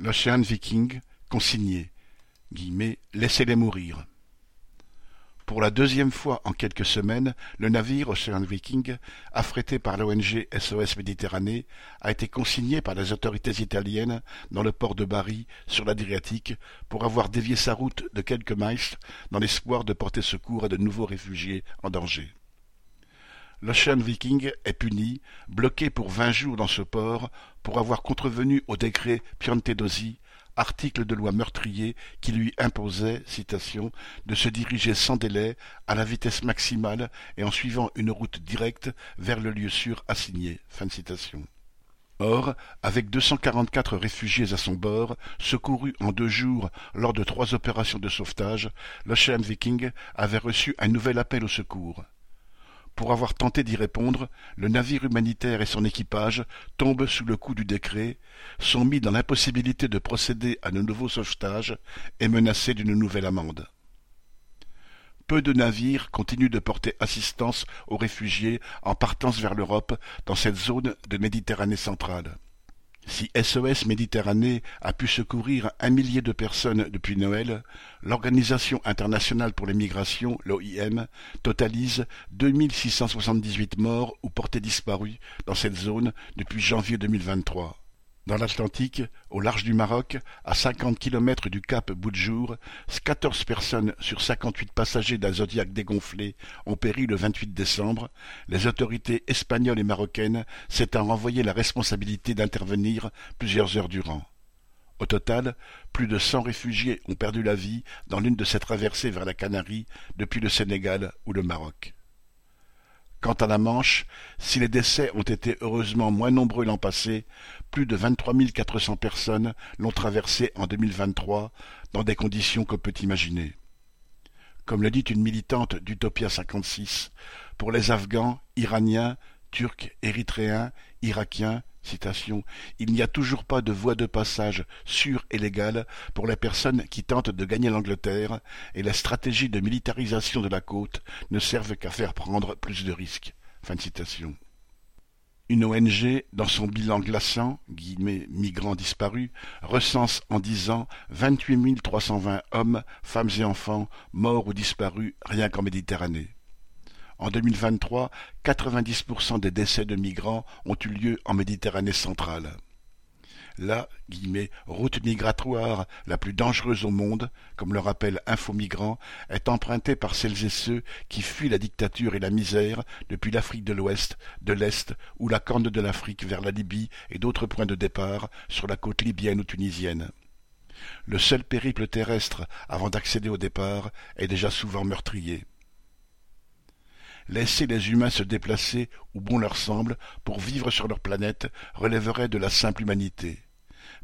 L'Ocean Viking, consigné « Laissez-les mourir ». Pour la deuxième fois en quelques semaines, le navire Ocean Viking, affrété par l'ONG SOS Méditerranée, a été consigné par les autorités italiennes dans le port de Bari, sur l'Adriatique, pour avoir dévié sa route de quelques miles dans l'espoir de porter secours à de nouveaux réfugiés en danger. L'Ocean Viking est puni, bloqué pour vingt jours dans ce port, pour avoir contrevenu au décret Piantedosi, article de loi meurtrier qui lui imposait, citation, de se diriger sans délai, à la vitesse maximale et en suivant une route directe vers le lieu sûr assigné. Fin citation. Or, avec 244 réfugiés à son bord, secourus en deux jours lors de trois opérations de sauvetage, l'Ocean Viking avait reçu un nouvel appel au secours. Pour avoir tenté d'y répondre, le navire humanitaire et son équipage tombent sous le coup du décret, sont mis dans l'impossibilité de procéder à de nouveaux sauvetages et menacés d'une nouvelle amende. Peu de navires continuent de porter assistance aux réfugiés en partance vers l'Europe dans cette zone de Méditerranée centrale. Si SOS Méditerranée a pu secourir un millier de personnes depuis Noël, l'Organisation internationale pour les migrations, l'OIM, totalise 2678 morts ou portés disparus dans cette zone depuis janvier 2023. Dans l'Atlantique, au large du Maroc, à cinquante kilomètres du cap Boudjour, quatorze personnes sur cinquante-huit passagers d'un Zodiac dégonflé ont péri le vingt-huit décembre, les autorités espagnoles et marocaines s'étant renvoyé la responsabilité d'intervenir plusieurs heures durant. Au total, plus de cent réfugiés ont perdu la vie dans l'une de ces traversées vers la Canarie depuis le Sénégal ou le Maroc. Quant à la Manche, si les décès ont été heureusement moins nombreux l'an passé, plus de vingt-trois mille quatre cents personnes l'ont traversée en 2023 dans des conditions qu'on peut imaginer. Comme le dit une militante d'Utopia 56, pour les Afghans, Iraniens, Turcs, Érythréens, Irakiens, il n'y a toujours pas de voie de passage sûre et légale pour les personnes qui tentent de gagner l'Angleterre, et les stratégies de militarisation de la côte ne servent qu'à faire prendre plus de risques. Une ONG, dans son bilan glaçant, guillemets, migrants disparus, recense en dix ans vingt-huit trois cent vingt hommes, femmes et enfants morts ou disparus rien qu'en Méditerranée. En 2023, 90% des décès de migrants ont eu lieu en Méditerranée centrale. La route migratoire la plus dangereuse au monde, comme le rappelle Infomigrants, est empruntée par celles et ceux qui fuient la dictature et la misère depuis l'Afrique de l'Ouest, de l'Est ou la Corne de l'Afrique vers la Libye et d'autres points de départ sur la côte libyenne ou tunisienne. Le seul périple terrestre avant d'accéder au départ est déjà souvent meurtrier. Laisser les humains se déplacer où bon leur semble pour vivre sur leur planète relèverait de la simple humanité.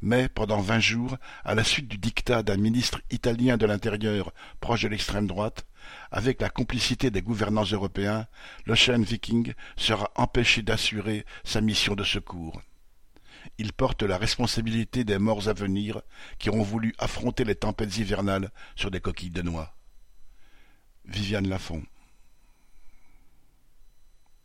Mais, pendant vingt jours, à la suite du dictat d'un ministre italien de l'Intérieur proche de l'extrême droite, avec la complicité des gouvernants européens, l'Ocean Viking sera empêché d'assurer sa mission de secours. Il porte la responsabilité des morts à venir qui auront voulu affronter les tempêtes hivernales sur des coquilles de noix. Viviane Lafont